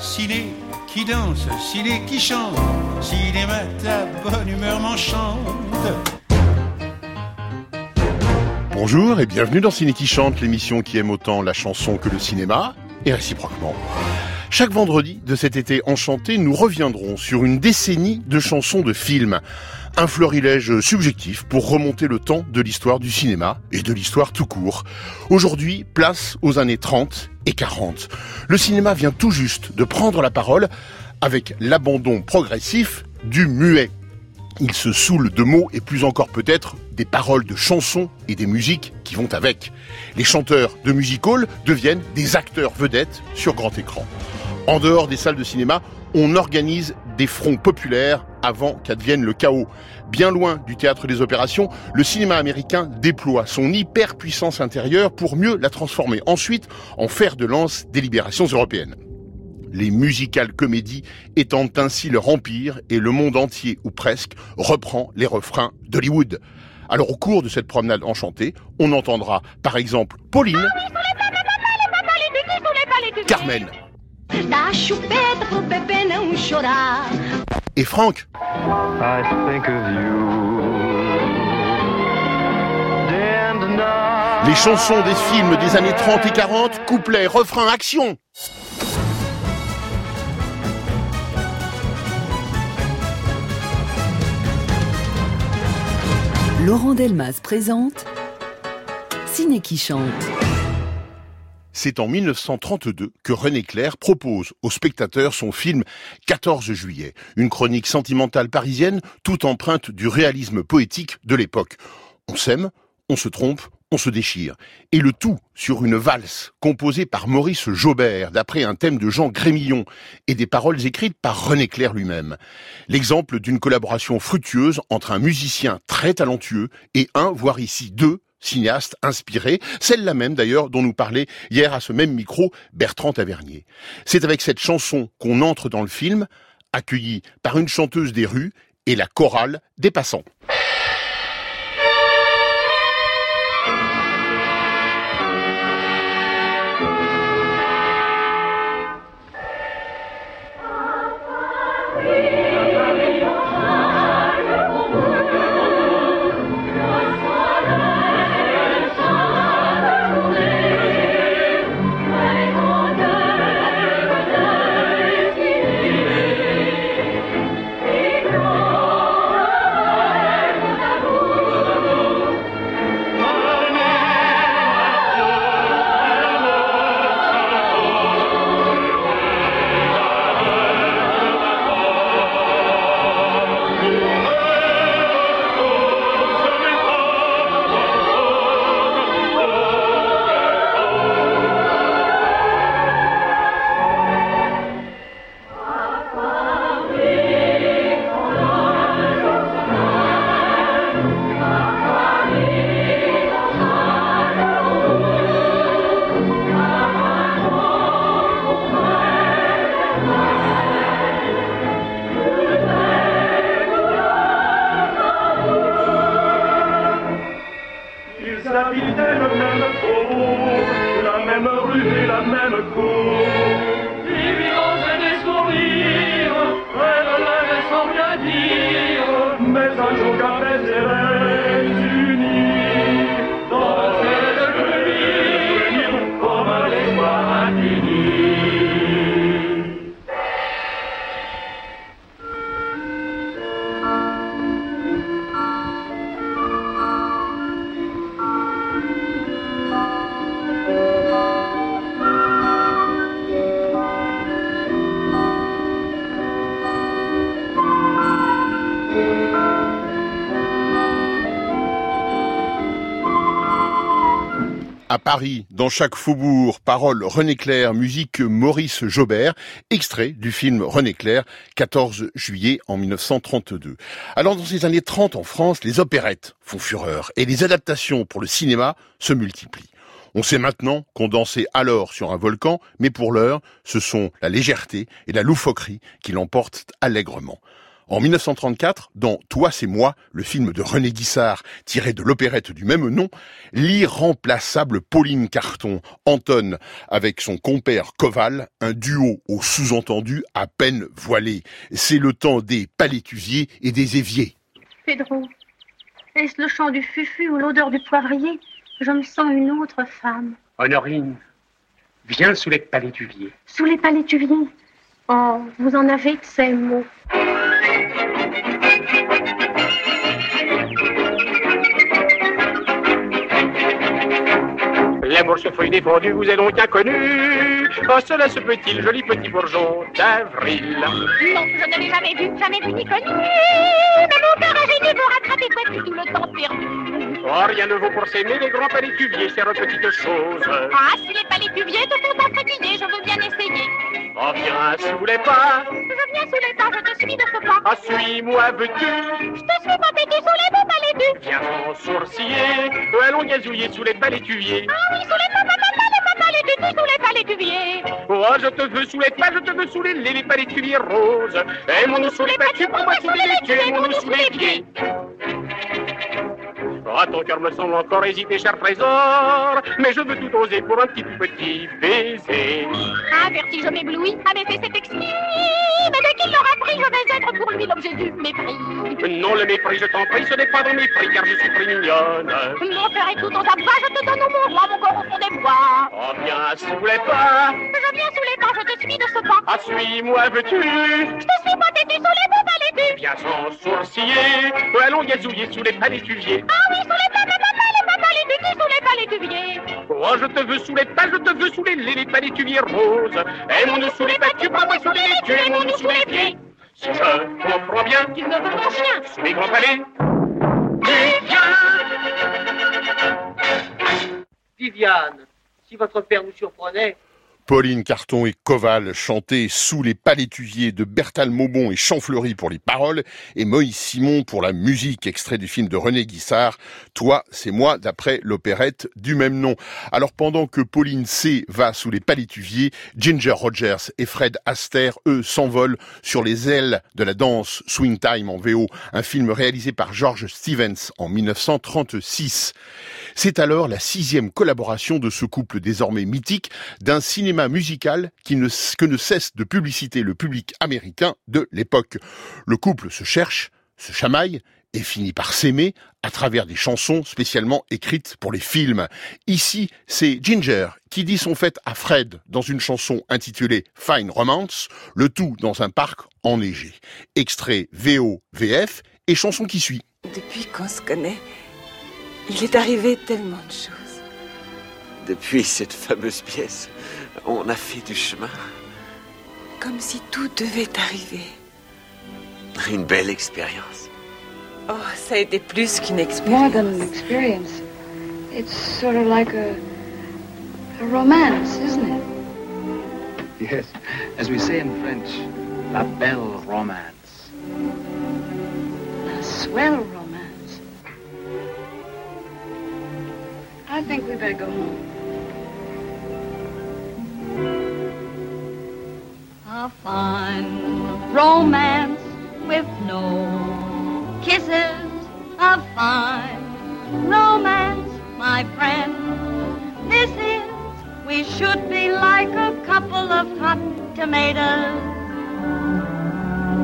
ciné qui danse, ciné qui chante, cinéma ta bonne humeur m'enchante. Bonjour et bienvenue dans Ciné qui chante, l'émission qui aime autant la chanson que le cinéma, et réciproquement. Chaque vendredi de cet été enchanté, nous reviendrons sur une décennie de chansons de films. Un florilège subjectif pour remonter le temps de l'histoire du cinéma et de l'histoire tout court. Aujourd'hui, place aux années 30 et 40. Le cinéma vient tout juste de prendre la parole avec l'abandon progressif du muet. Il se saoule de mots et plus encore peut-être des paroles de chansons et des musiques qui vont avec. Les chanteurs de music hall deviennent des acteurs vedettes sur grand écran. En dehors des salles de cinéma, on organise des fronts populaires avant qu'advienne le chaos. Bien loin du théâtre des opérations, le cinéma américain déploie son hyperpuissance intérieure pour mieux la transformer ensuite en fer de lance des libérations européennes. Les musicales comédies étendent ainsi leur empire et le monde entier, ou presque, reprend les refrains d'Hollywood. Alors au cours de cette promenade enchantée, on entendra par exemple Pauline, Carmen, Dá a chupeta pro bebê não chorar. et Franck. I think of you. Day and night. Les chansons des films des années 30 et 40, couplets, refrains, action Laurent Delmas présente Ciné qui chante. C'est en 1932 que René Clair propose aux spectateurs son film 14 juillet, une chronique sentimentale parisienne toute empreinte du réalisme poétique de l'époque. On s'aime, on se trompe, on se déchire. Et le tout sur une valse composée par Maurice Jaubert d'après un thème de Jean Grémillon et des paroles écrites par René Clair lui-même. L'exemple d'une collaboration fructueuse entre un musicien très talentueux et un, voire ici deux, cinéastes inspirés, celle-là même d'ailleurs dont nous parlait hier à ce même micro Bertrand Tavernier. C'est avec cette chanson qu'on entre dans le film, accueilli par une chanteuse des rues et la chorale des passants. Paris, dans chaque faubourg, paroles René Clair, musique Maurice Jaubert, extrait du film René Clair, 14 juillet en 1932. Alors dans ces années 30 en France, les opérettes font fureur et les adaptations pour le cinéma se multiplient. On sait maintenant qu'on dansait alors sur un volcan, mais pour l'heure, ce sont la légèreté et la loufoquerie qui l'emportent allègrement. En 1934, dans Toi c'est moi, le film de René Guissard tiré de l'opérette du même nom, l'irremplaçable Pauline Carton entonne avec son compère Koval un duo au sous-entendu à peine voilé. C'est le temps des palétusiers et des éviers. Pedro, est-ce le chant du fufu ou l'odeur du poivrier Je me sens une autre femme. Honorine, viens sous les palétuviers. Sous les palétuviers? Oh, vous en avez de ces mots. L'amour sur feuille défendue vous est donc inconnu. Oh, cela se peut-il, joli petit bourgeon d'avril. Non, je ne l'ai jamais vu, jamais vu ni connu. Mais mon cœur a gêné pour rattraper quoi tout le temps perdu. Oh, rien ne vaut pour s'aimer les grands palétuviers, chère petite chose. Ah, si les palétuviers te font entraîner, je veux bien essayer. Oh, viens sous les pas. Je viens sous les pas, je te suis de ce pas. Ah, suis-moi, veux-tu Je te suis pas têtu sous les beaux palétus. Viens sans sourciller, allons gazouiller sous les palétuviers. Ah oui, sous les pas, pas, pas, les pas palétus, sous les palétuviers. Oh, je te veux sous les pas, je te veux sous les, les, les palétuviers roses. Aimons-nous sous les pas, tu prends moi sous les les, tu aimons-nous sous les pieds. Oh, ton cœur me semble encore hésiter, cher trésor. Mais je veux tout oser pour un petit petit baiser. Un vertige m'éblouit, en effet c'est exquis. Mais dès qu'il l'aura pris, je vais être pour lui l'objet du mépris. Non, le mépris, je t'en prie, ce n'est pas dans mépris, car je suis très mignonne. Mon cœur est tout en ta bras, je te donne au mon roi, mon corps au fond des bois. Oh, viens sous les pas. Je viens sous les pas, je te suis de ce pas. Ah, suis-moi, veux-tu? Je te suis pas têtu sous les. Viens sans sourciller, allons gazouiller sous les palétuviers. Ah oui, sous les pas, pas, pas, pas, les pas palétus, sous les palétuviers. Oh, je te veux sous les pas, je te veux sous les, les, les palétuviers roses. Aimons-nous sous les pas, tu prends moi sous les les, tu aimons-nous sous les pieds. Si je comprends bien qu'il ne veut mon chien. sous les grands palais, tu. Viviane, si votre père nous surprenait, Pauline Carton et Koval chantaient sous les palétuviers de Bertal Maubon et Champfleury pour les paroles et Moïse Simon pour la musique, extrait du film de René Guissard, Toi, c'est moi, d'après l'opérette du même nom. Alors pendant que Pauline C va sous les palétuviers, Ginger Rogers et Fred Astaire, eux, s'envolent sur les ailes de la danse Swing Time en VO, un film réalisé par George Stevens en 1936. C'est alors la sixième collaboration de ce couple désormais mythique d'un cinéma musical qui ne, que ne cesse de publiciter le public américain de l'époque. Le couple se cherche, se chamaille et finit par s'aimer à travers des chansons spécialement écrites pour les films. Ici, c'est Ginger qui dit son fait à Fred dans une chanson intitulée Fine Romance, le tout dans un parc enneigé. Extrait VO-VF et chanson qui suit. Depuis qu'on se connaît, il est arrivé tellement de choses. Depuis cette fameuse pièce, on a fait du chemin. Comme si tout devait arriver. Une belle expérience. Oh, ça a été plus qu'une More expérience. than an experience. It's sort of like a, a romance, isn't it? Yes, as we say in French, la belle romance. A swell romance. I think we better go home. A fine romance with no kisses. A fine romance, my friend. This is, we should be like a couple of hot tomatoes.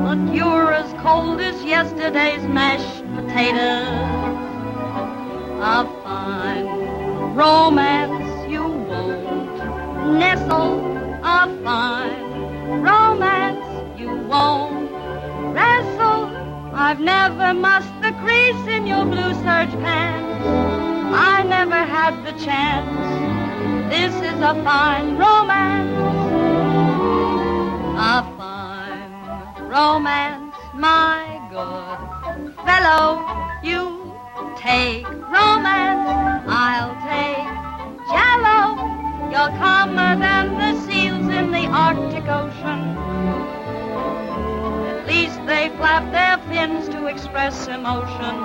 But you're as cold as yesterday's mashed potatoes. A fine romance you won't nestle. A fine romance you won't wrestle. I've never mussed the crease in your blue serge pants. I never had the chance. This is a fine romance. A fine romance, my good fellow. You take romance, I'll take jello. You're calmer than the seals in the Arctic Ocean. At least they flap their fins to express emotion.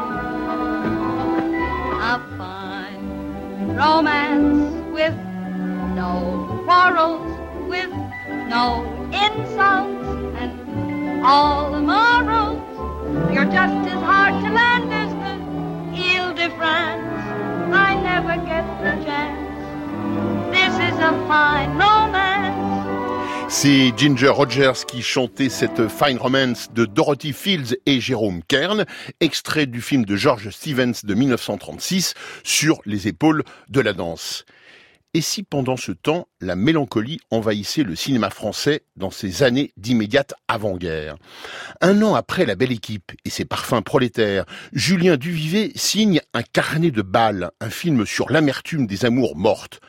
A fine romance with no quarrels, with no insults, and all the morals You're just as hard C'est Ginger Rogers qui chantait cette Fine Romance de Dorothy Fields et Jérôme Kern, extrait du film de George Stevens de 1936 sur les épaules de la danse. Et si pendant ce temps, la mélancolie envahissait le cinéma français dans ces années d'immédiate avant-guerre? Un an après La Belle Équipe et ses parfums prolétaires, Julien Duvivier signe Un carnet de balles, un film sur l'amertume des amours mortes,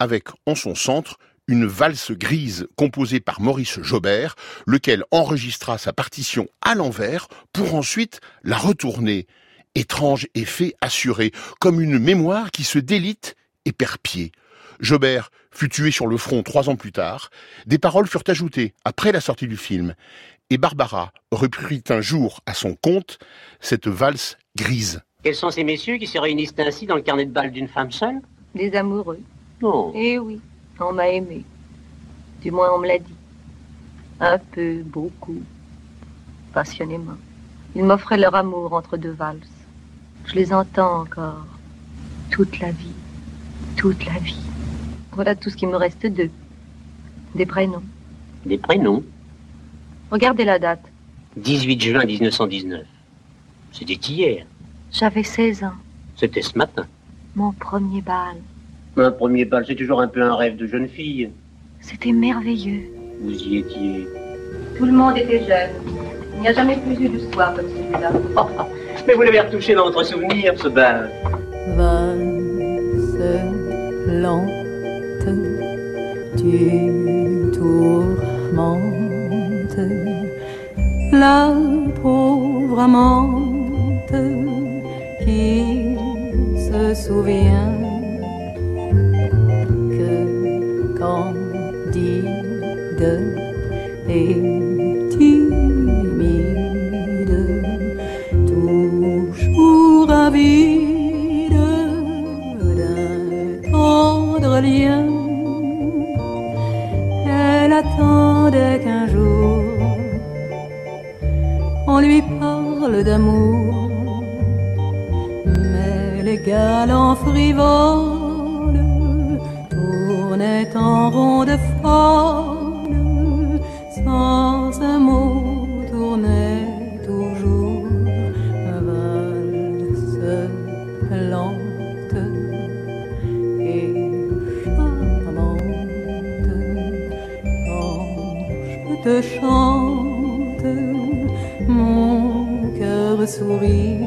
avec en son centre une valse grise composée par Maurice Jobert, lequel enregistra sa partition à l'envers pour ensuite la retourner. Étrange effet assuré, comme une mémoire qui se délite et perd pied. Jobert fut tué sur le front trois ans plus tard. Des paroles furent ajoutées après la sortie du film. Et Barbara reprit un jour à son compte cette valse grise. Quels sont ces messieurs qui se réunissent ainsi dans le carnet de balles d'une femme seule? Des amoureux. Non. Eh oui, on m'a aimé. Du moins, on me l'a dit. Un peu, beaucoup, passionnément. Ils m'offraient leur amour entre deux valses. Je les entends encore. Toute la vie. Toute la vie. Voilà tout ce qui me reste d'eux. Des prénoms. Des prénoms Regardez la date. 18 juin 1919. C'était hier. J'avais 16 ans. C'était ce matin. Mon premier bal. Un premier bal, c'est toujours un peu un rêve de jeune fille. C'était merveilleux. Vous y étiez. Tout le monde était jeune. Il n'y a jamais plus eu de soir comme celui-là. Mais vous l'avez retouché dans votre souvenir, ce bal. Valse lente, tu tourmentes la pauvre amante qui se souvient candide et timide, toujours avide d'un tendre lien, elle attendait qu'un jour on lui parle d'amour, mais les galants frivoles en rond de folle, sans un mot tournait toujours valse lente et charmante. Quand je te chante, mon cœur sourit.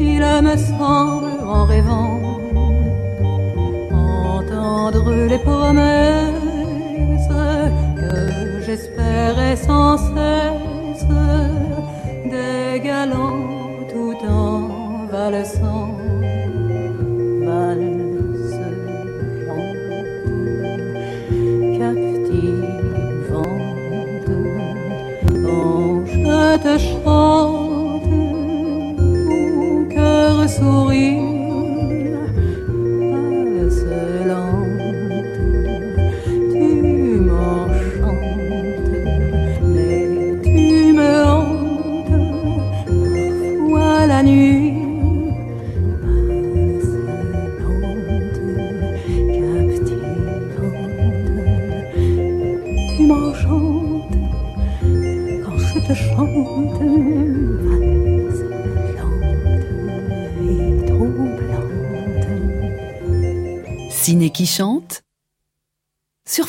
Il me semble en rêvant entendre les promesses que j'espérais sans cesse des galants tout en valsant.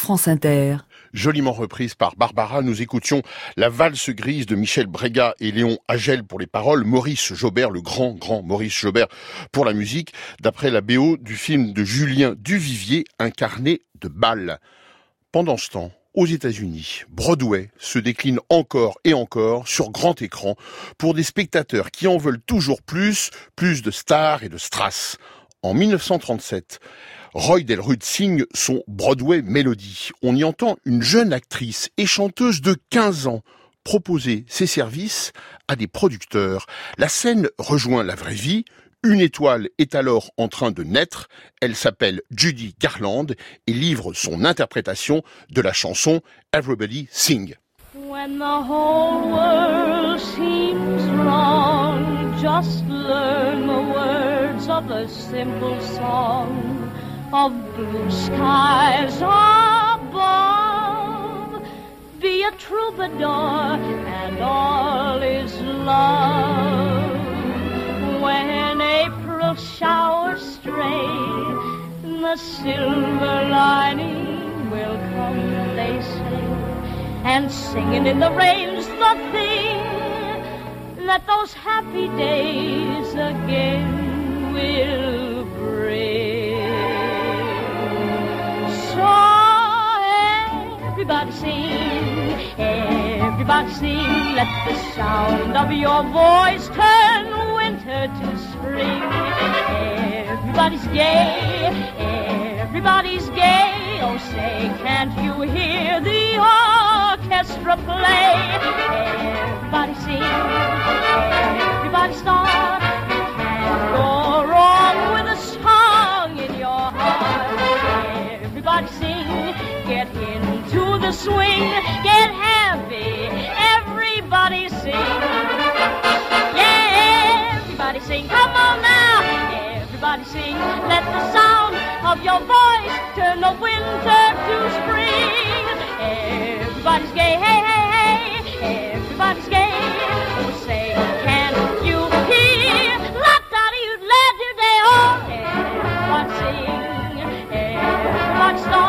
Inter. Joliment reprise par Barbara, nous écoutions La valse grise de Michel Brega et Léon Agel pour les paroles, Maurice Jobert, le grand, grand Maurice Jobert pour la musique, d'après la BO du film de Julien Duvivier, incarné de balles. Pendant ce temps, aux États-Unis, Broadway se décline encore et encore sur grand écran pour des spectateurs qui en veulent toujours plus, plus de stars et de strass. En 1937, Roy Delrude signe son Broadway Melody. On y entend une jeune actrice et chanteuse de 15 ans proposer ses services à des producteurs. La scène rejoint la vraie vie. Une étoile est alors en train de naître. Elle s'appelle Judy Garland et livre son interprétation de la chanson Everybody Sing. When the whole world seems wrong, just learn the words of a simple song of blue skies above. Be a troubadour, and all is love. When April showers stray, the silver lining will come, they say and singing in the rain's the thing that those happy days again will bring. Everybody sing, everybody sing, let the sound of your voice turn winter to spring. Everybody's gay, everybody's gay. Oh, say, can't you hear the orchestra play? Everybody sing, everybody start. You can't go swing, get happy. Everybody sing. Yeah, everybody sing. Come on now. Everybody sing. Let the sound of your voice turn the winter to spring. Everybody's gay, hey, hey, hey. Everybody's gay. Oh, say, can you hear? La da dee la do day oh. Everybody sing. Everybody start.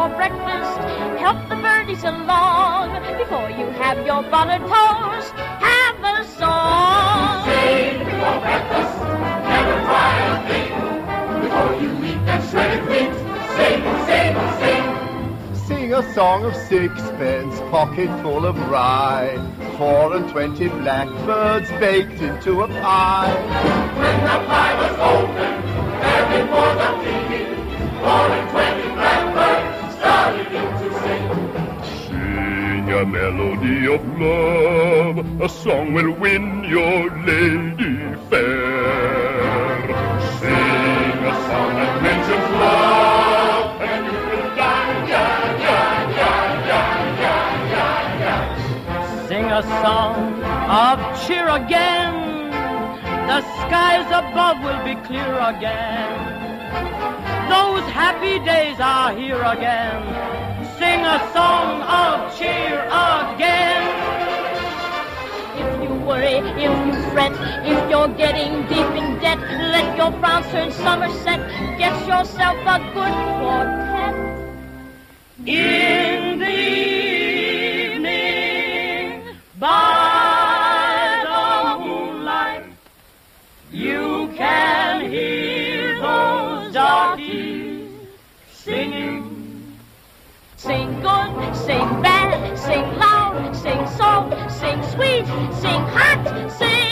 Before breakfast, help the birdies along. Before you have your butter toast, have a song. Before you eat that shredded wheat, sing, sing. Sing a song of sixpence, pocket full of rye. Four and twenty blackbirds baked into a pie. When the pie was open, there before the king, four and twenty blackbirds started in to sing. Sing a melody of love, a song will win your lady fair. Sing song of cheer again. The skies above will be clear again. Those happy days are here again. Sing a song of cheer again. If you worry, if you fret, if you're getting deep in debt, let your frowns turn Somerset. Get yourself a good quartet. In the sing bad, sing loud, sing soft, sing sweet, sing hot, sing.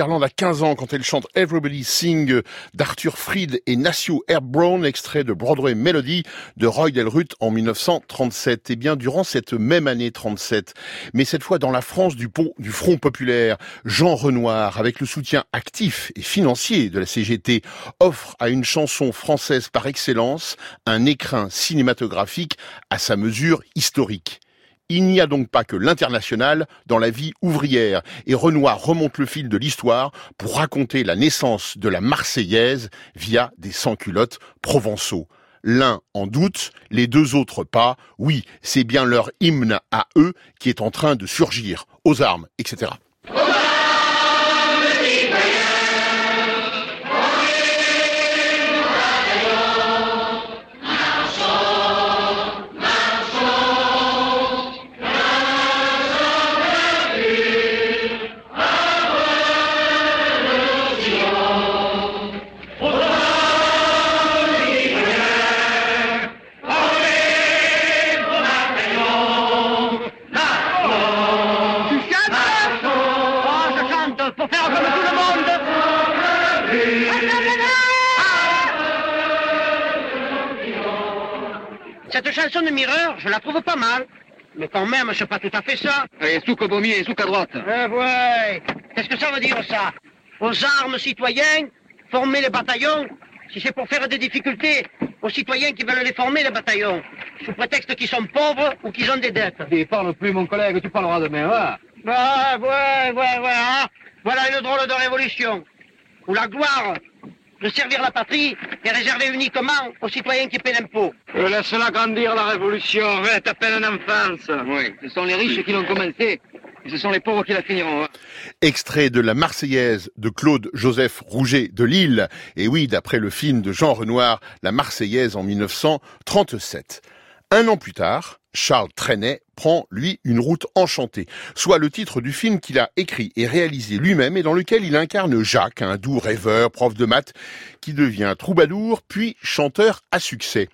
Sutherland a 15 ans quand elle chante Everybody Sing d'Arthur Freed et Nassau Brown, extrait de Broadway Melody de Roy Delruth en 1937. Et eh bien, durant cette même année 37, mais cette fois dans la France du pont du Front Populaire, Jean Renoir, avec le soutien actif et financier de la CGT, offre à une chanson française par excellence un écrin cinématographique à sa mesure historique. Il n'y a donc pas que l'international dans la vie ouvrière, et Renoir remonte le fil de l'histoire pour raconter la naissance de la Marseillaise via des sans-culottes provençaux. L'un en doute, les deux autres pas. Oui, c'est bien leur hymne à eux qui est en train de surgir, aux armes, etc. Cette chanson de Mireur, je la trouve pas mal. Mais quand même, c'est pas tout à fait ça. Et souk au pommier et souk à droite. Eh ouais. Qu'est-ce que ça veut dire, ça? Aux armes, citoyens, former les bataillons, si c'est pour faire des difficultés aux citoyens qui veulent les former, les bataillons, sous prétexte qu'ils sont pauvres ou qu'ils ont des dettes. Et parle plus, mon collègue, tu parleras demain, hein Ah, ouais, ouais, ouais, hein Voilà une drôle de révolution. Où la gloire de servir la patrie est réservé uniquement aux citoyens qui paient l'impôt. Euh, Laisse-la grandir la révolution, ouais, t'as peine en enfance. Oui, ce sont les riches qui l'ont commencé. Et ce sont les pauvres qui la finiront. Hein. Extrait de la Marseillaise de Claude Joseph Rouget de Lille. Et oui, d'après le film de Jean Renoir, La Marseillaise en 1937. Un an plus tard, Charles Trenet prend, lui, une route enchantée, soit le titre du film qu'il a écrit et réalisé lui-même et dans lequel il incarne Jacques, un doux rêveur, prof de maths, qui devient troubadour, puis chanteur à succès.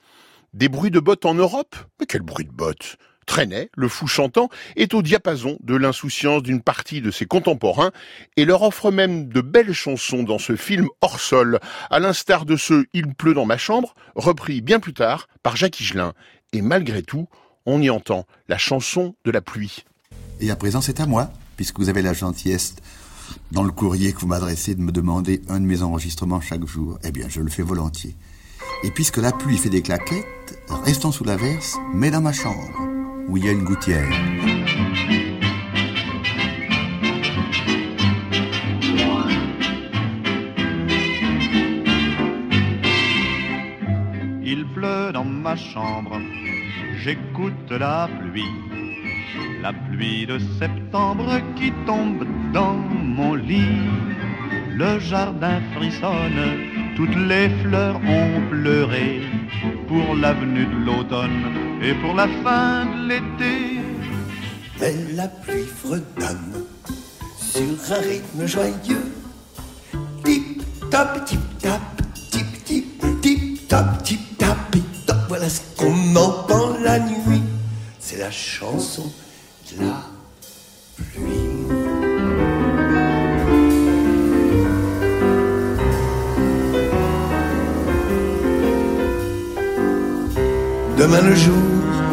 Des bruits de bottes en Europe? Mais quel bruit de bottes? Trenet, le fou chantant, est au diapason de l'insouciance d'une partie de ses contemporains et leur offre même de belles chansons dans ce film hors sol, à l'instar de ce Il pleut dans ma chambre, repris bien plus tard par Jacques Higelin. Et malgré tout, on y entend la chanson de la pluie. Et à présent, c'est à moi, puisque vous avez la gentillesse dans le courrier que vous m'adressez de me demander un de mes enregistrements chaque jour. Eh bien, je le fais volontiers. Et puisque la pluie fait des claquettes, restons sous l'averse, mais dans ma chambre, où il y a une gouttière. Il pleut dans ma chambre j'écoute la pluie, la pluie de septembre qui tombe dans mon lit. Le jardin frissonne, toutes les fleurs ont pleuré pour l'avenue de l'automne et pour la fin de l'été. Mais la pluie fredonne sur un rythme joyeux. Tip top, chanson de la pluie. Demain le jour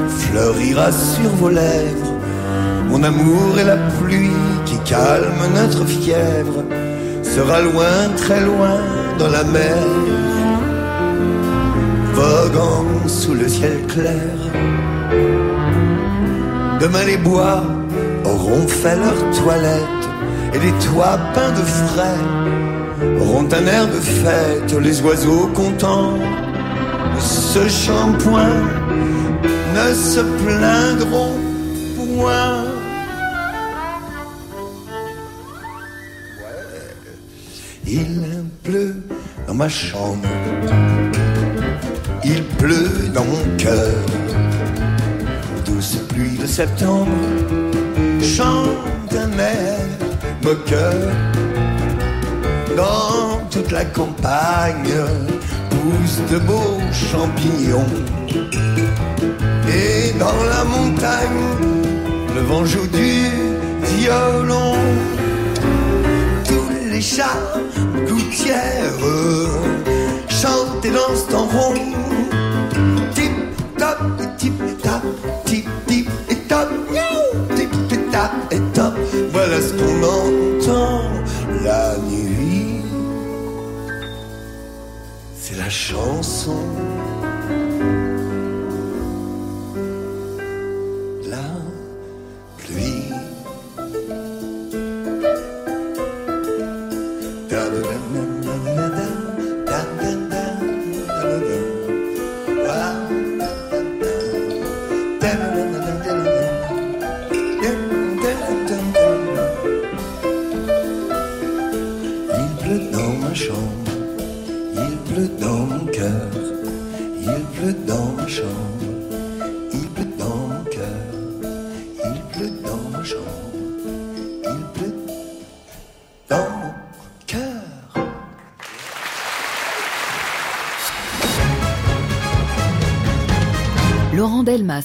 fleurira sur vos lèvres, mon amour et la pluie qui calme notre fièvre sera loin, très loin dans la mer voguant sous le ciel clair. Demain les bois auront fait leur toilette et les toits peints de frais auront un air de fête. Les oiseaux contents de ce shampoing ne se plaindront point. Il pleut dans ma chambre il pleut dans mon cœur. De septembre chante un air moqueur. Dans toute la campagne poussent de beaux champignons. Et dans la montagne, le vent joue du violon. Tous les Richard Gouttière chantait dans ce temps rond. La chanson.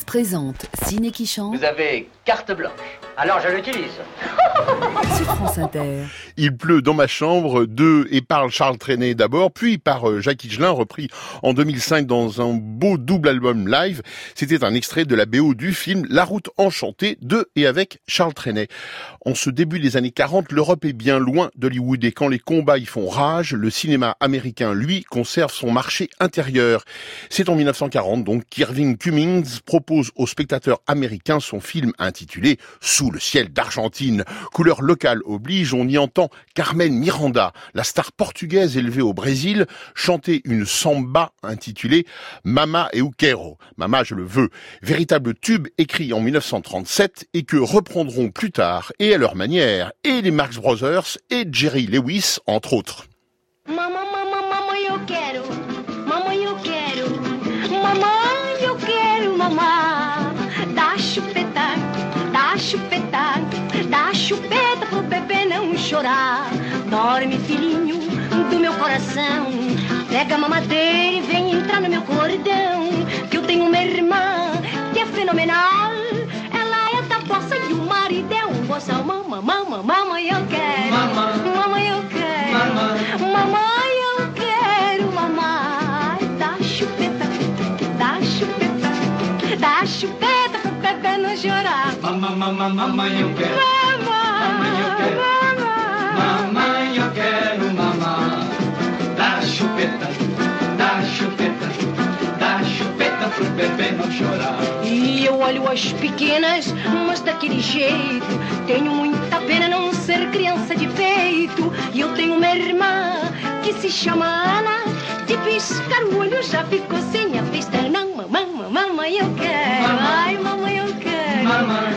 Présente Ciné qui chante Vous avez carte blanche. Alors je l'utilise. sur France Inter. Il pleut dans ma chambre de et par Charles Trenet d'abord, puis par euh, Jacques Higelin, repris en 2005 dans un beau double album live. C'était un extrait de la BO du film La route enchantée de et avec Charles Trenet. En ce début des années 40, l'Europe est bien loin d'Hollywood et quand les combats y font rage, le cinéma américain, lui, conserve son marché intérieur. C'est en 1940 donc qu'Irving Cummings propose aux spectateurs américains son film intitulé Sous le ciel d'Argentine. Couleur locale oblige, on y entend Carmen Miranda, la star portugaise élevée au Brésil, chanter une samba intitulée Mama eu quero. Mama, je le veux. Véritable tube écrit en 1937 et que reprendront plus tard et à leur manière et les Marx Brothers et Jerry Lewis, entre autres. Chupeta pro bebê não chorar. Dorme, filhinho do meu coração. Pega a mamadeira e vem entrar no meu cordão. Que eu tenho uma irmã que é fenomenal. Ela é da bossa e o marido é um boçal. Mamãe, mamãe, mamãe, eu quero. Mamãe, eu quero. Mamãe, eu quero mamar. Dá chupeta, dá chupeta, dá chupeta pro bebê não chorar. Mamãe, mamãe, mamãe, eu quero. Mamãe, eu quero. Mamãe, eu quero mamar. Dá chupeta, dá chupeta, dá chupeta pro bebê não chorar. E eu olho as pequenas, mas daquele jeito. Tenho muita pena não ser criança de peito. E eu tenho uma irmã que se chama Ana. De piscar o olho já ficou sem a vista. Não, mamãe, mamãe, eu quero. Ai, mamãe, eu quero. Mamãe,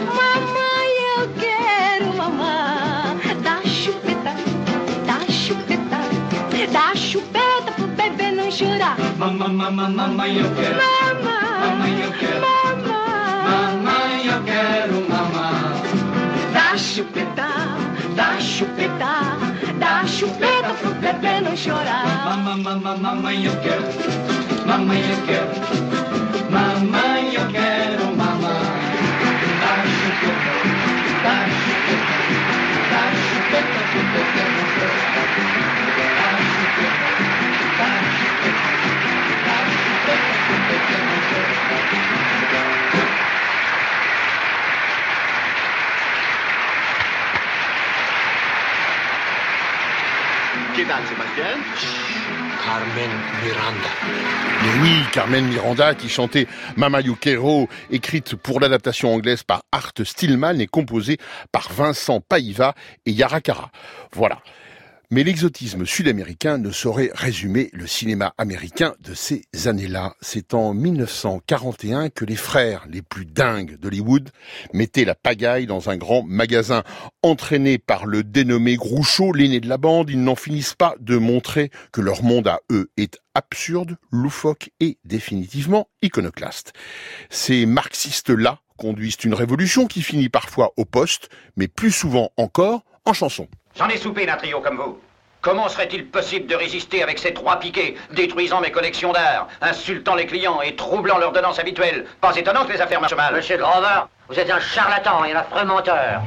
dá chupeta pro bebê não chorar. Mamãe, mamãe, mamãe, eu quero. Mamãe, eu quero. Mamãe, eu quero mamar. Dá chupeta, dá chupeta, dá chupeta pro bebê não chorar. Mamãe, mamãe, mamãe, eu quero. Mamãe, eu quero. Mamãe, eu quero mamar. Dá chupeta, dá chupeta, dá chupeta pro bebê não chorar. Sébastien? Carmen Miranda. Mais oui, Carmen Miranda qui chantait Mama You Quero, écrite pour l'adaptation anglaise par Art Stillman et composée par Vincent Paiva et Yara Kara. Voilà. Mais l'exotisme sud-américain ne saurait résumer le cinéma américain de ces années-là. C'est en 1941 que les frères les plus dingues d'Hollywood mettaient la pagaille dans un grand magasin. Entraînés par le dénommé Groucho, l'aîné de la bande, ils n'en finissent pas de montrer que leur monde à eux est absurde, loufoque et définitivement iconoclaste. Ces marxistes-là conduisent une révolution qui finit parfois au poste, mais plus souvent encore en chanson. J'en ai soupé d'un trio comme vous. Comment serait-il possible de résister avec ces trois piquets, détruisant mes collections d'art, insultant les clients et troublant leur donance habituelle Pas étonnant que les affaires marchent mal. Monsieur Grover, vous êtes un charlatan et un affreux menteur.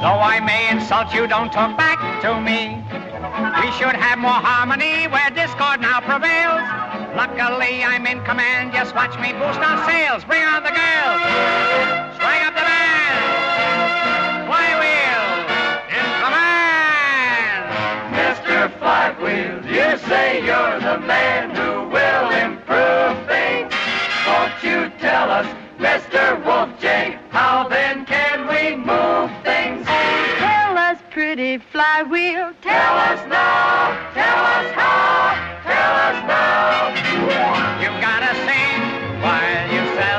Though I may insult you, don't talk back to me. We should have more harmony where discord now prevails. Luckily, I'm in command. Just watch me boost our sails. Bring on the girls. Swing up the band. Say you're the man who will improve things. Won't you tell us, Mr. Wolf Wolfjay, how then can we move things? Tell us, pretty flywheel. Tell us now, tell us how, tell us now. You gotta sing while you sell.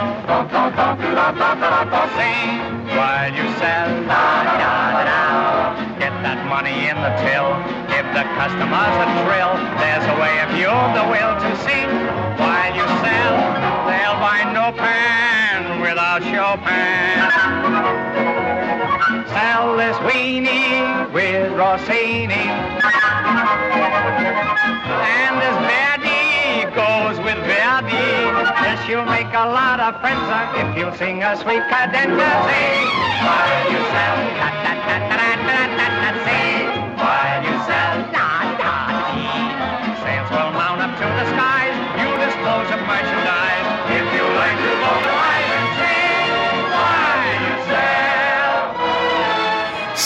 Customers a thrill. There's a way if you've the will to sing while you sell. They'll buy no pan without Chopin. Sell this weenie with Rossini. And this Verdi goes with Verdi. Yes, you'll make a lot of friends if you sing a sweet cadenza. While you sell.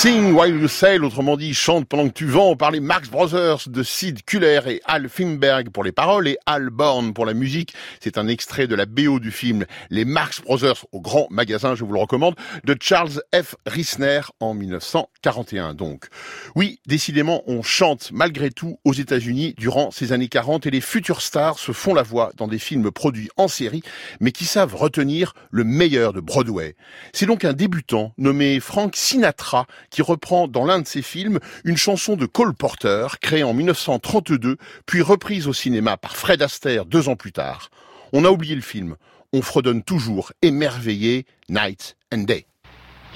Sing While You Sail, autrement dit, chante pendant que tu vends, par les Marx Brothers de Sid Kuller et Al Finberg pour les paroles et Al Born pour la musique. C'est un extrait de la BO du film Les Marx Brothers au grand magasin, je vous le recommande, de Charles F. Risner en 1941 donc. Oui, décidément, on chante malgré tout aux États-Unis durant ces années 40 et les futures stars se font la voix dans des films produits en série, mais qui savent retenir le meilleur de Broadway. C'est donc un débutant nommé Frank Sinatra qui reprend dans l'un de ses films une chanson de Cole Porter créée en 1932, puis reprise au cinéma par Fred Astaire deux ans plus tard. On a oublié le film. On fredonne toujours émerveillé Night and Day.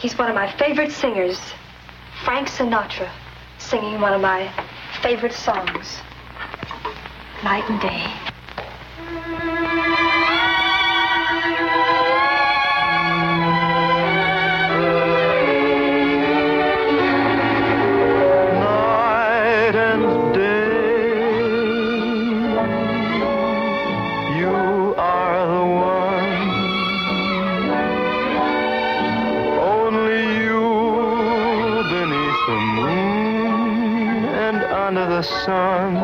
He's one of my favorite singers, Frank Sinatra, singing one of my favorite songs, Night and Day. Sun.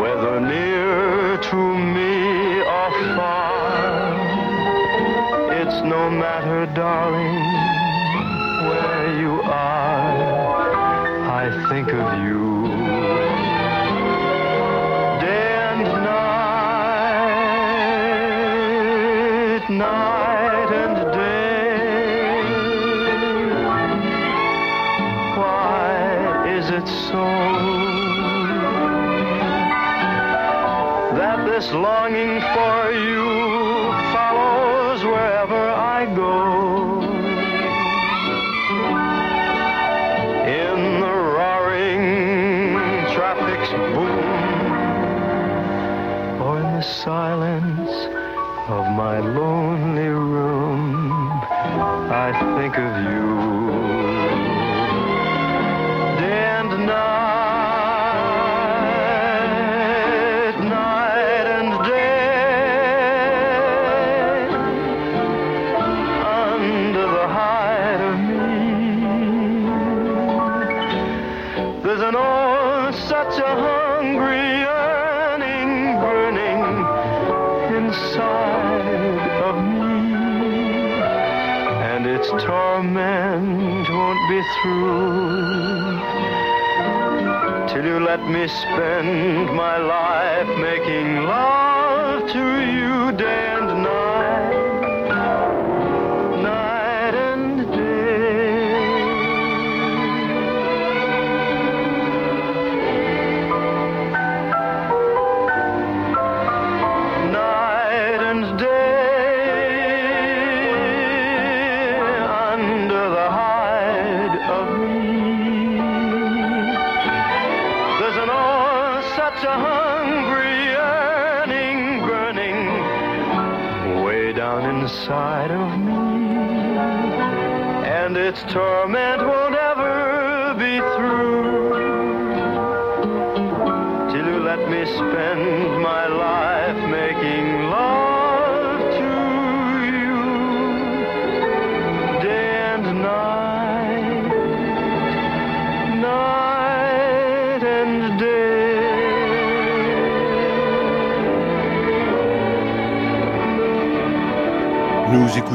Whether near to me or far, it's no matter, darling where you are, singing. Through. Till you let me spend my life making love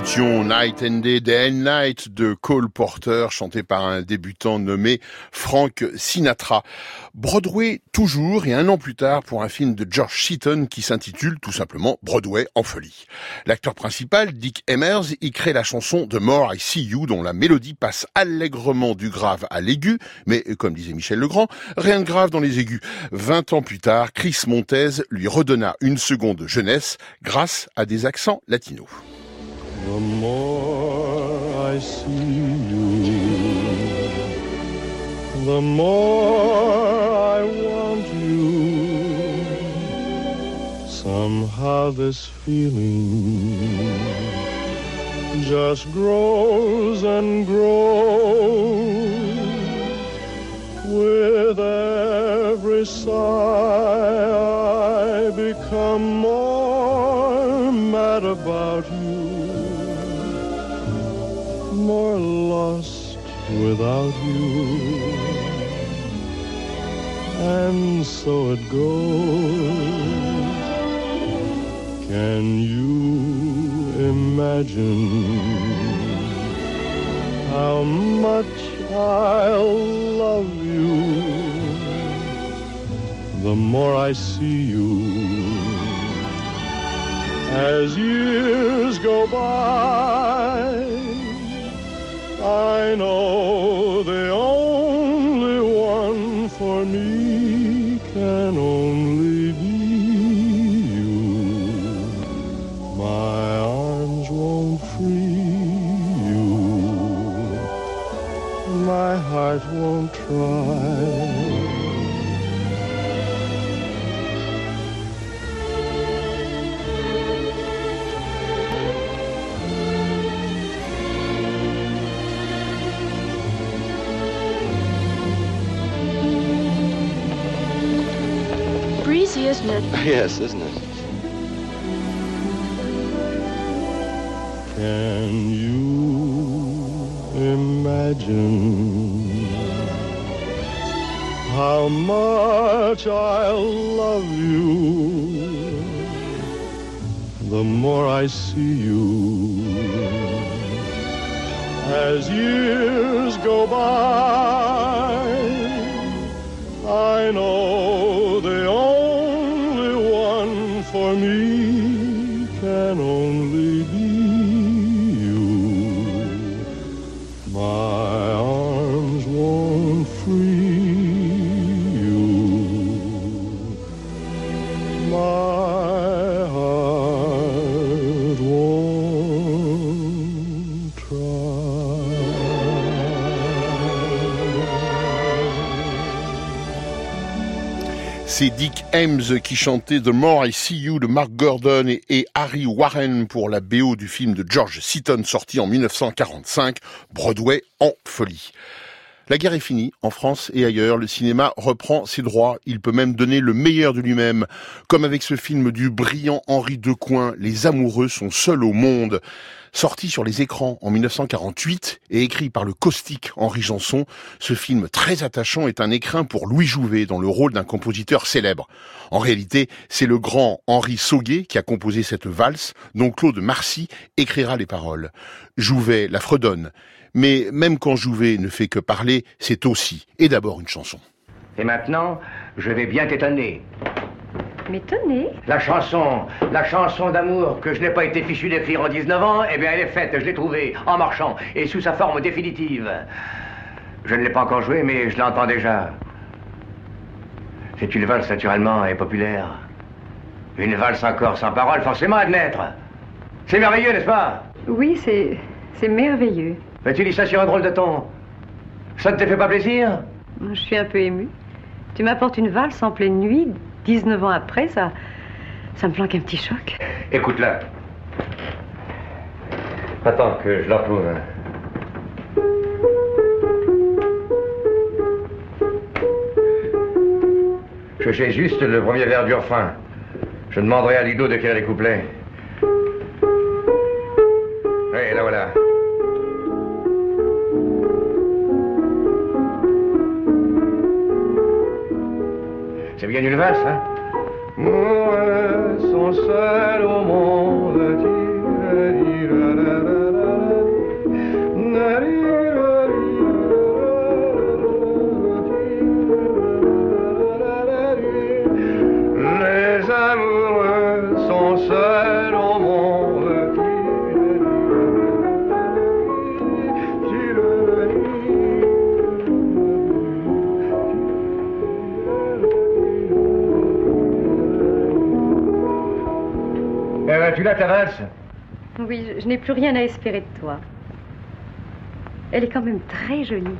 Night and Day, Day and Night de Cole Porter, chanté par un débutant nommé Frank Sinatra. Broadway toujours et un an plus tard pour un film de George Seaton qui s'intitule tout simplement Broadway en folie. L'acteur principal, Dick Emmers, y crée la chanson The More I See You dont la mélodie passe allègrement du grave à l'aigu, mais comme disait Michel Legrand, rien de grave dans les aigus. Vingt ans plus tard, Chris Montez lui redonna une seconde jeunesse grâce à des accents latinos. The more I see you, the more I want you. Somehow this feeling just grows and grows with every sigh. I become more mad about you without you. And so it goes. Can you imagine how much I'll love you the more I see you? As years go by, I know the only one for me can only be you. My arms won't free you. My heart won't try. Isn't it? Yes, isn't it? Can you imagine how much I love you? The more I see you, as years go by, I know C'est Dick Ames qui chantait The More I See You de Mark Gordon et, et Harry Warren pour la BO du film de George Seaton sorti en 1945, Broadway en folie. La guerre est finie, en France et ailleurs, le cinéma reprend ses droits, il peut même donner le meilleur de lui-même, comme avec ce film du brillant Henri Decoing, Les amoureux sont seuls au monde. Sorti sur les écrans en 1948 et écrit par le caustique Henri Janson, ce film très attachant est un écrin pour Louis Jouvet dans le rôle d'un compositeur célèbre. En réalité, c'est le grand Henri Sauguet qui a composé cette valse, dont Claude Marcy écrira les paroles. Jouvet la fredonne. Mais même quand Jouvet ne fait que parler, c'est aussi et d'abord une chanson. Et maintenant, je vais bien t'étonner. M'étonner? La chanson, la chanson d'amour que je n'ai pas été fichu d'écrire en 19 ans, eh bien elle est faite, je l'ai trouvée, en marchant, et sous sa forme définitive. Je ne l'ai pas encore jouée, mais je l'entends déjà. C'est une valse naturellement et populaire. Une valse encore sans parole, forcément à admettre. C'est merveilleux, n'est-ce pas? Oui, c'est. c'est merveilleux. Mais tu dis ça sur un drôle de ton? Ça ne te fait pas plaisir? Je suis un peu ému. Tu m'apportes une valse en pleine nuit, 19 ans après, ça. Ça me flanque un petit choc. Écoute-la. Attends que je la trouve. Hein. Je sais juste le premier verre du refrain. Je demanderai à Lido de d'écrire les couplets. Oui, là voilà. C'est bien une valse, hein Moi, sont seuls au monde. Tu l'as ta valse Oui, je, je n'ai plus rien à espérer de toi. Elle est quand même très jolie.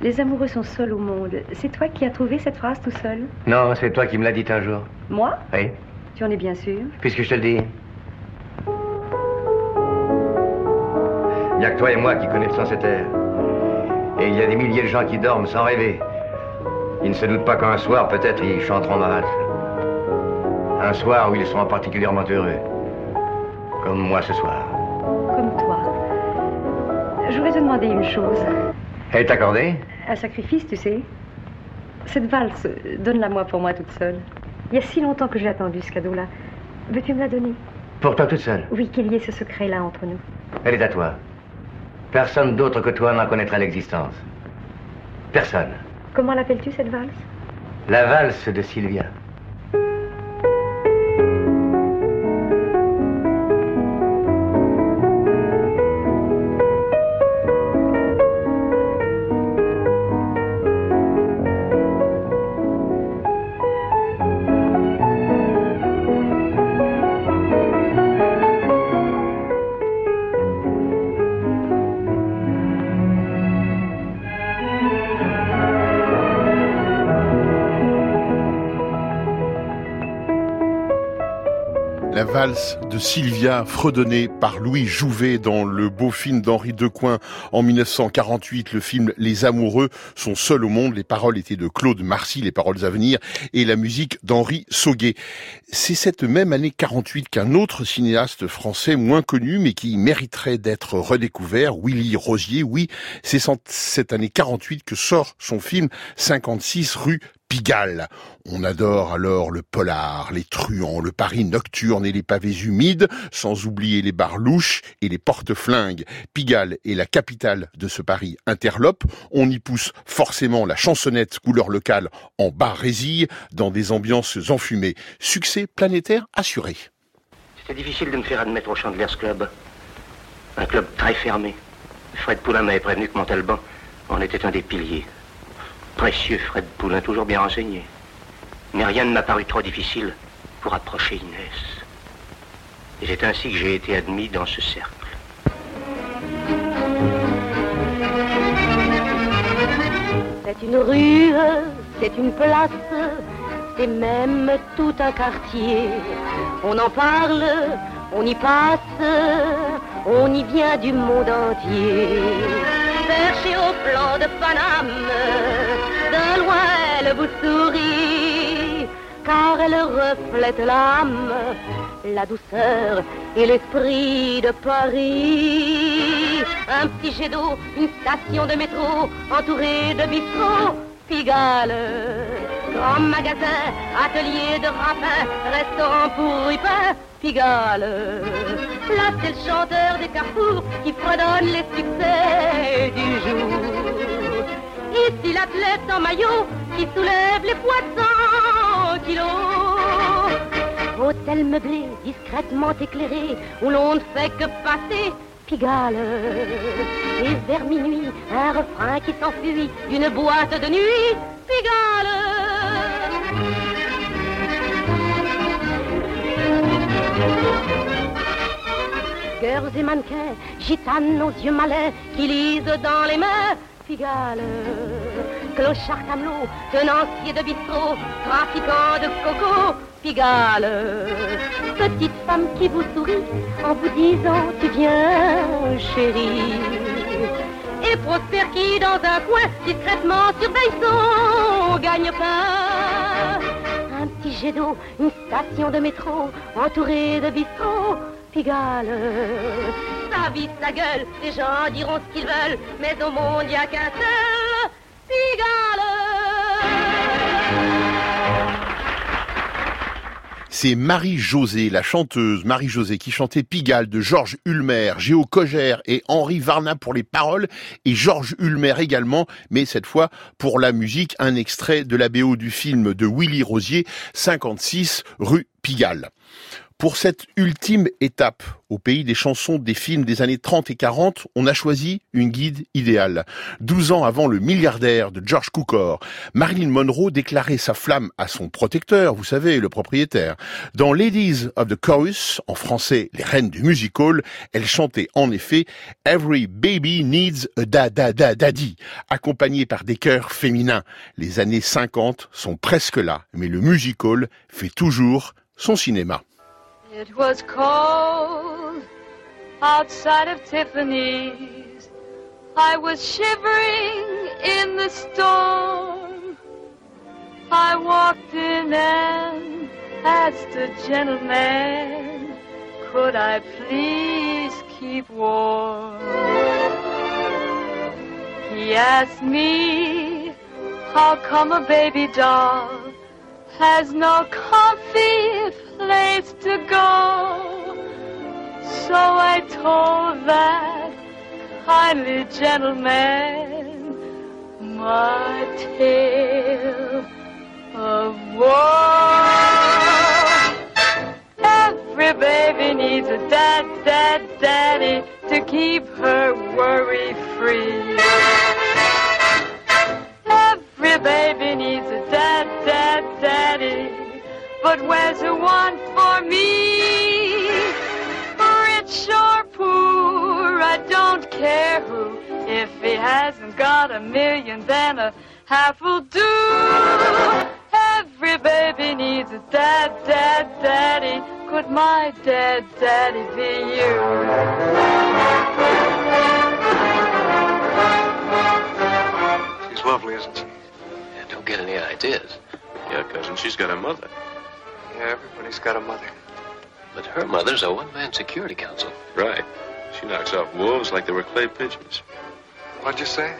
Les amoureux sont seuls au monde. C'est toi qui as trouvé cette phrase tout seul? Non, c'est toi qui me l'as dit un jour. Moi? Oui, Tu en es bien sûr puisque je te le dis. Il n'y a que toi et moi qui connaissons cette air. Et il y a des milliers de gens qui dorment sans rêver. Ils ne se doutent pas qu'un soir, peut-être, ils chanteront ma valse. Un soir où ils seront particulièrement heureux. Comme moi ce soir. Comme toi. Je voudrais te demander une chose. Elle est accordée Un sacrifice, tu sais. Cette valse, donne-la moi pour moi toute seule. Il y a si longtemps que j'ai attendu ce cadeau-là. Veux-tu me la donner? Pour toi toute seule. Oui, qu'il y ait ce secret-là entre nous. Elle est à toi. Personne d'autre que toi n'en connaîtra l'existence. Personne. Comment l'appelles-tu, cette valse? La valse de Sylvia. De Sylvia, fredonnée par Louis Jouvet dans le beau film d'Henri Decoing en 1948, le film Les Amoureux sont seuls au monde. Les paroles étaient de Claude Marcy, les paroles à venir, et la musique d'Henri Sauguet. C'est cette même année 48 qu'un autre cinéaste français moins connu, mais qui mériterait d'être redécouvert, Willy Rosier. Oui, c'est cette année 48 que sort son film 56 rue Pigalle. On adore alors le polar, les truands, le Paris nocturne et les pavés humides, sans oublier les bars louches et les porte-flingues. Pigalle est la capitale de ce Paris interlope. On y pousse forcément la chansonnette couleur locale en bas résille, dans des ambiances enfumées. Succès planétaire assuré. C'était difficile de me faire admettre au Chandler's Club. Un club très fermé. Fred Poulain m'avait prévenu que Montalban en était un des piliers. Précieux Fred Poulain, toujours bien renseigné. Mais rien ne m'a paru trop difficile pour approcher Inès. Et c'est ainsi que j'ai été admis dans ce cercle. C'est une rue, c'est une place, c'est même tout un quartier. On en parle, on y passe, on y vient du monde entier. Perché au plan de Paname, de loin elle vous sourit, car elle reflète l'âme, la douceur et l'esprit de Paris. Un petit jet d'eau, une station de métro, entourée de bistrots, Pigalle. Grand magasin, atelier de rapin, restaurant pour ripin, Pigalle. Là, c'est le chanteur des carrefours qui fredonne les succès du jour. Ici, l'athlète en maillot qui soulève les poids de 100 kilos. Hôtel meublé, discrètement éclairé, où l'on ne fait que passer Pigalle. Et vers minuit, un refrain qui s'enfuit d'une boîte de nuit, Pigalle. Girls et mannequins, gitanes aux yeux malins, qui lisent dans les mains, Pigalle. Clochard camelot, tenancier de bistrot, trafiquant de coco, Pigalle. Petite femme qui vous sourit en vous disant tu viens, chérie. Et Prosper qui, dans un coin, discrètement surveille son gagne-pain. D'eau, une station de métro, entourée de bistrots, Pigalle. Sa vie, sa gueule, les gens diront ce qu'ils veulent, mais au monde, il a qu'un seul, Pigalle. C'est Marie-Josée, la chanteuse Marie-Josée, qui chantait Pigalle de Georges Ulmer, Géo Cogère et Henri Varna pour les paroles, et Georges Ulmer également, mais cette fois pour la musique, un extrait de la BO du film de Willy Rosier, 56 rue Pigalle. Pour cette ultime étape au pays des chansons des films des années 30 et 40, on a choisi une guide idéale. 12 ans avant le milliardaire de George Cukor, Marilyn Monroe déclarait sa flamme à son protecteur, vous savez, le propriétaire. Dans Ladies of the Chorus, en français Les Reines du Musical, elle chantait en effet Every Baby Needs a Da Da Da Daddy, accompagnée par des chœurs féminins. Les années 50 sont presque là, mais le musical fait toujours son cinéma. It was cold outside of Tiffany's. I was shivering in the storm. I walked in and asked a gentleman, could I please keep warm? He asked me, how come a baby doll has no comfy place to go. So I told that kindly gentleman my tale of woe. Every baby needs a dad, dad, daddy to keep her worry free. Every baby needs a dad, dad, daddy. But where's the one for me? Rich or poor, I don't care who. If he hasn't got a million, then a half will do. Every baby needs a dad, dad, daddy. Could my dad, daddy be you? She's lovely, isn't she? Yeah, don't get any ideas. Yeah, cousin, she's got a mother. Yeah, everybody's got a mother. But her mother's a one-man security council. Right. She knocks off wolves like they were clay pigeons. What'd you say?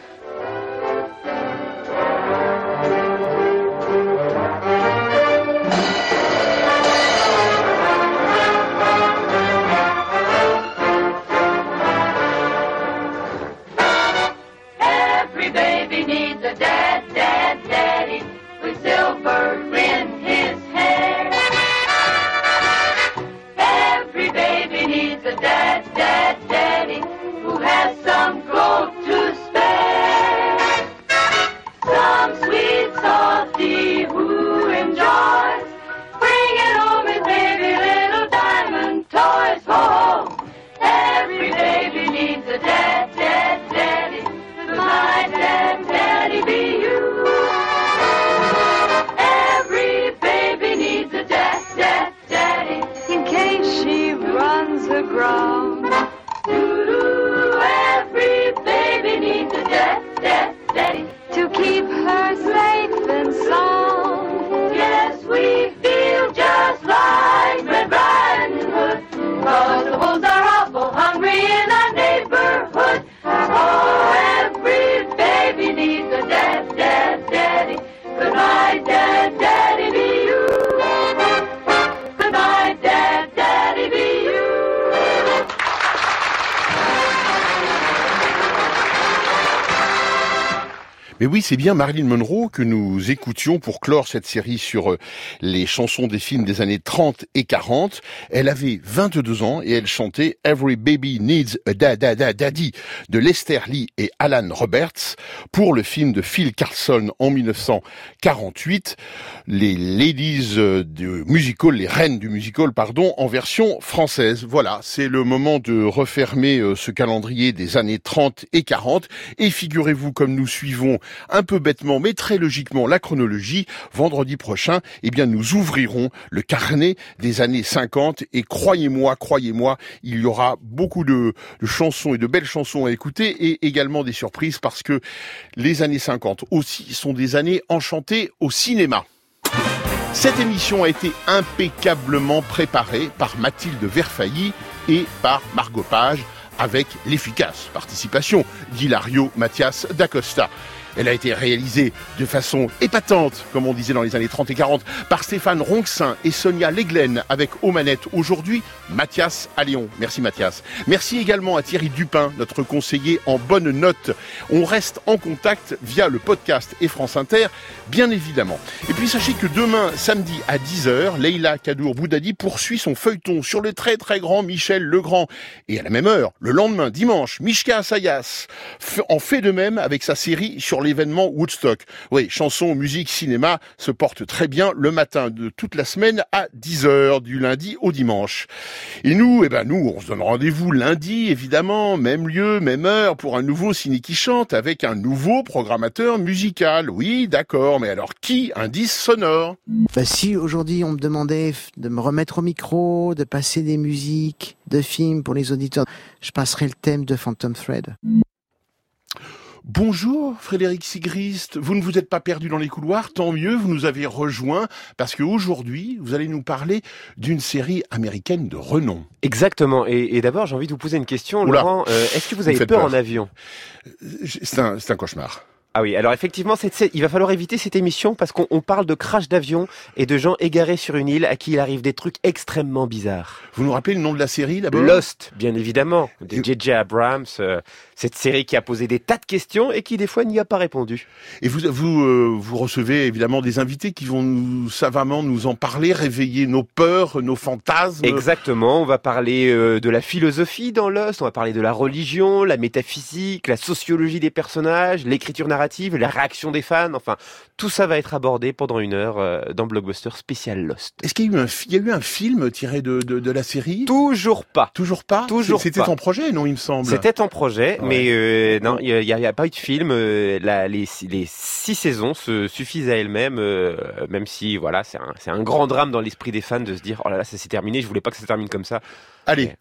Mais oui, c'est bien Marilyn Monroe que nous écoutions pour clore cette série sur euh, les chansons des films des années 30 et 40. Elle avait 22 ans et elle chantait Every Baby Needs a Da Da Da Daddy de Lester Lee et Alan Roberts pour le film de Phil Carlson en 1948, les ladies euh, du musical, les reines du musical, pardon, en version française. Voilà, c'est le moment de refermer euh, ce calendrier des années 30 et 40 et figurez-vous comme nous suivons un peu bêtement mais très logiquement la chronologie, vendredi prochain, eh bien nous ouvrirons le carnet des années 50 et croyez-moi, croyez-moi, il y aura beaucoup de, chansons et de belles chansons à écouter et également des surprises parce que les années 50 aussi sont des années enchantées au cinéma. Cette émission a été impeccablement préparée par Mathilde Verfailly et par Margot Page avec l'efficace participation d'Hilario Mathias d'Acosta. Elle a été réalisée de façon épatante, comme on disait dans les années 30 et 40, par Stéphane Ronxin et Sonia Leglen, avec aux manettes aujourd'hui Mathias Allion. Merci Mathias. Merci également à Thierry Dupin, notre conseiller en bonne note. On reste en contact via le podcast et France Inter, bien évidemment. Et puis sachez que demain, samedi à 10h, Leila Kadour Boudadi poursuit son feuilleton sur le très très grand Michel Legrand. Et à la même heure, le lendemain, dimanche, Mishka Assayas en fait de même avec sa série sur l'événement Woodstock. Oui, chansons, musique, cinéma se portent très bien le matin de toute la semaine à 10h, du lundi au dimanche. Et nous, eh ben nous, on se donne rendez-vous lundi, évidemment, même lieu, même heure, pour un nouveau Ciné qui chante avec un nouveau programmateur musical. Oui, d'accord, mais alors qui Indice sonore? Bah si aujourd'hui on me demandait de me remettre au micro, de passer des musiques, de films pour les auditeurs, je passerai le thème de Phantom Thread. Bonjour Frédéric Sigrist, vous ne vous êtes pas perdu dans les couloirs, tant mieux, vous nous avez rejoints parce qu'aujourd'hui vous allez nous parler d'une série américaine de renom. Exactement. Et, et d'abord, j'ai envie de vous poser une question, Oula. Laurent. Euh, Est-ce que vous avez peur, peur. en avion? C'est un, c'est un cauchemar. Ah oui, alors effectivement, il va falloir éviter cette émission parce qu'on on parle de crash d'avion et de gens égarés sur une île à qui il arrive des trucs extrêmement bizarres. Vous nous rappelez le nom de la série d'abord? Lost, bien évidemment, de J.J. Abrams, euh, cette série qui a posé des tas de questions et qui des fois n'y a pas répondu. Et vous, vous, euh, vous recevez évidemment des invités qui vont nous savamment nous en parler, réveiller nos peurs, nos fantasmes. Exactement, on va parler euh, de la philosophie dans Lost, on va parler de la religion, la métaphysique, la sociologie des personnages, l'écriture narrative, la réaction des fans, enfin, tout ça va être abordé pendant une heure euh, dans Blockbuster spécial Lost. Est-ce qu'il y a eu un, fi- il y a eu un film tiré de, de, de la série? Toujours pas. Toujours pas? Toujours C'était en projet, non, il me semble? C'était en projet, Ouais. mais euh, non, il n'y a, a pas eu de film. euh, la- les, les six saisons se suffisent à elles-mêmes, euh, même si voilà, c'est un, un grand drame dans l'esprit des fans de se dire oh là là, ça s'est terminé. Je voulais pas que ça termine comme ça. Allez,